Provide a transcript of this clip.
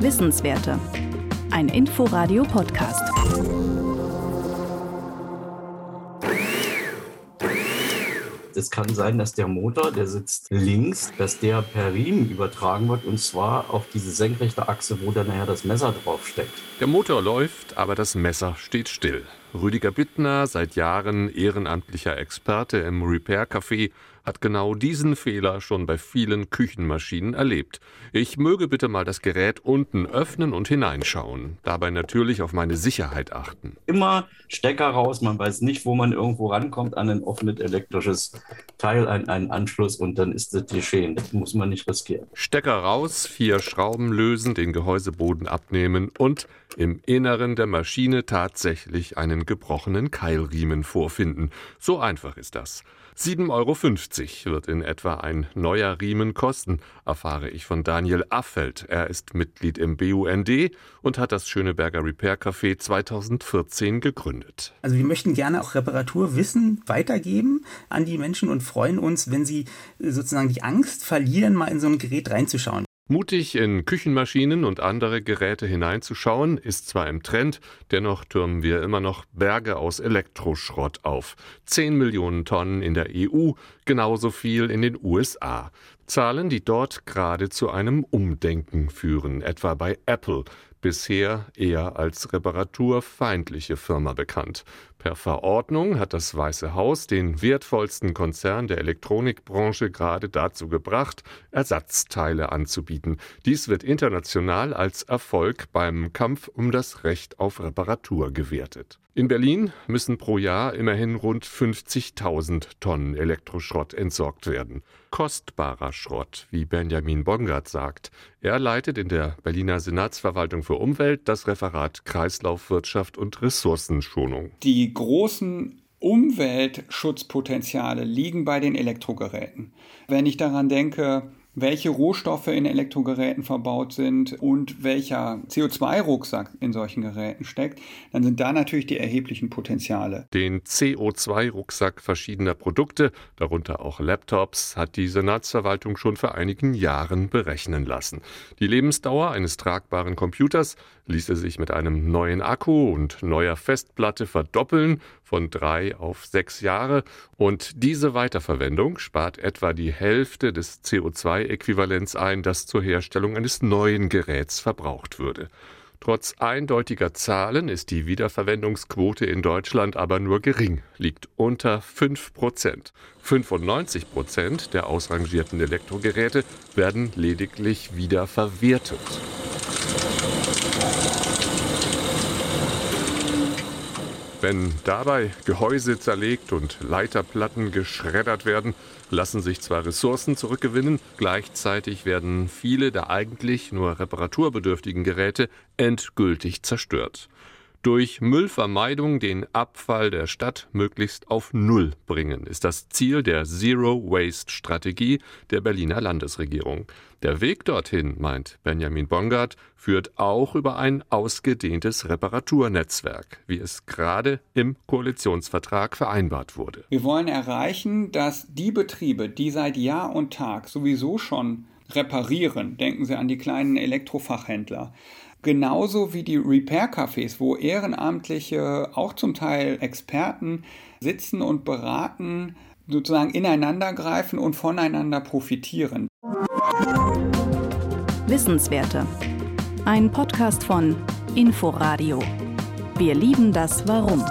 Wissenswerte. Ein Inforadio-Podcast. Es kann sein, dass der Motor, der sitzt links, dass der per Riemen übertragen wird und zwar auf diese senkrechte Achse, wo dann nachher das Messer draufsteckt. Der Motor läuft, aber das Messer steht still. Rüdiger Bittner, seit Jahren ehrenamtlicher Experte im Repair Café, hat genau diesen Fehler schon bei vielen Küchenmaschinen erlebt. Ich möge bitte mal das Gerät unten öffnen und hineinschauen, dabei natürlich auf meine Sicherheit achten. Immer Stecker raus, man weiß nicht, wo man irgendwo rankommt an ein offenes elektrisches Teil, an einen Anschluss und dann ist das geschehen. Das muss man nicht riskieren. Stecker raus, vier Schrauben lösen, den Gehäuseboden abnehmen und im Inneren der Maschine tatsächlich einen gebrochenen Keilriemen vorfinden. So einfach ist das. 7,50 Euro wird in etwa ein neuer Riemen kosten, erfahre ich von Daniel Affeld. Er ist Mitglied im BUND und hat das Schöneberger Repair Café 2014 gegründet. Also wir möchten gerne auch Reparaturwissen weitergeben an die Menschen und freuen uns, wenn sie sozusagen die Angst verlieren, mal in so ein Gerät reinzuschauen. Mutig in Küchenmaschinen und andere Geräte hineinzuschauen, ist zwar im Trend, dennoch türmen wir immer noch Berge aus Elektroschrott auf. Zehn Millionen Tonnen in der EU, genauso viel in den USA. Zahlen, die dort gerade zu einem Umdenken führen, etwa bei Apple bisher eher als reparaturfeindliche Firma bekannt. Per Verordnung hat das Weiße Haus den wertvollsten Konzern der Elektronikbranche gerade dazu gebracht, Ersatzteile anzubieten. Dies wird international als Erfolg beim Kampf um das Recht auf Reparatur gewertet. In Berlin müssen pro Jahr immerhin rund 50.000 Tonnen Elektroschrott entsorgt werden. Kostbarer Schrott, wie Benjamin Bongard sagt. Er leitet in der Berliner Senatsverwaltung für Umwelt das Referat Kreislaufwirtschaft und Ressourcenschonung. Die großen Umweltschutzpotenziale liegen bei den Elektrogeräten. Wenn ich daran denke, welche Rohstoffe in Elektrogeräten verbaut sind und welcher CO2-Rucksack in solchen Geräten steckt, dann sind da natürlich die erheblichen Potenziale. Den CO2-Rucksack verschiedener Produkte, darunter auch Laptops, hat die Senatsverwaltung schon vor einigen Jahren berechnen lassen. Die Lebensdauer eines tragbaren Computers ließe sich mit einem neuen Akku und neuer Festplatte verdoppeln von drei auf sechs Jahre und diese Weiterverwendung spart etwa die Hälfte des CO2-Äquivalents ein, das zur Herstellung eines neuen Geräts verbraucht würde. Trotz eindeutiger Zahlen ist die Wiederverwendungsquote in Deutschland aber nur gering, liegt unter 5 Prozent. 95 Prozent der ausrangierten Elektrogeräte werden lediglich wieder Wenn dabei Gehäuse zerlegt und Leiterplatten geschreddert werden, lassen sich zwar Ressourcen zurückgewinnen, gleichzeitig werden viele der eigentlich nur reparaturbedürftigen Geräte endgültig zerstört durch Müllvermeidung den Abfall der Stadt möglichst auf Null bringen, ist das Ziel der Zero Waste Strategie der Berliner Landesregierung. Der Weg dorthin, meint Benjamin Bongard, führt auch über ein ausgedehntes Reparaturnetzwerk, wie es gerade im Koalitionsvertrag vereinbart wurde. Wir wollen erreichen, dass die Betriebe, die seit Jahr und Tag sowieso schon reparieren, denken Sie an die kleinen Elektrofachhändler, Genauso wie die Repair-Cafés, wo Ehrenamtliche, auch zum Teil Experten, sitzen und beraten, sozusagen ineinander greifen und voneinander profitieren. Wissenswerte. Ein Podcast von Inforadio. Wir lieben das Warum.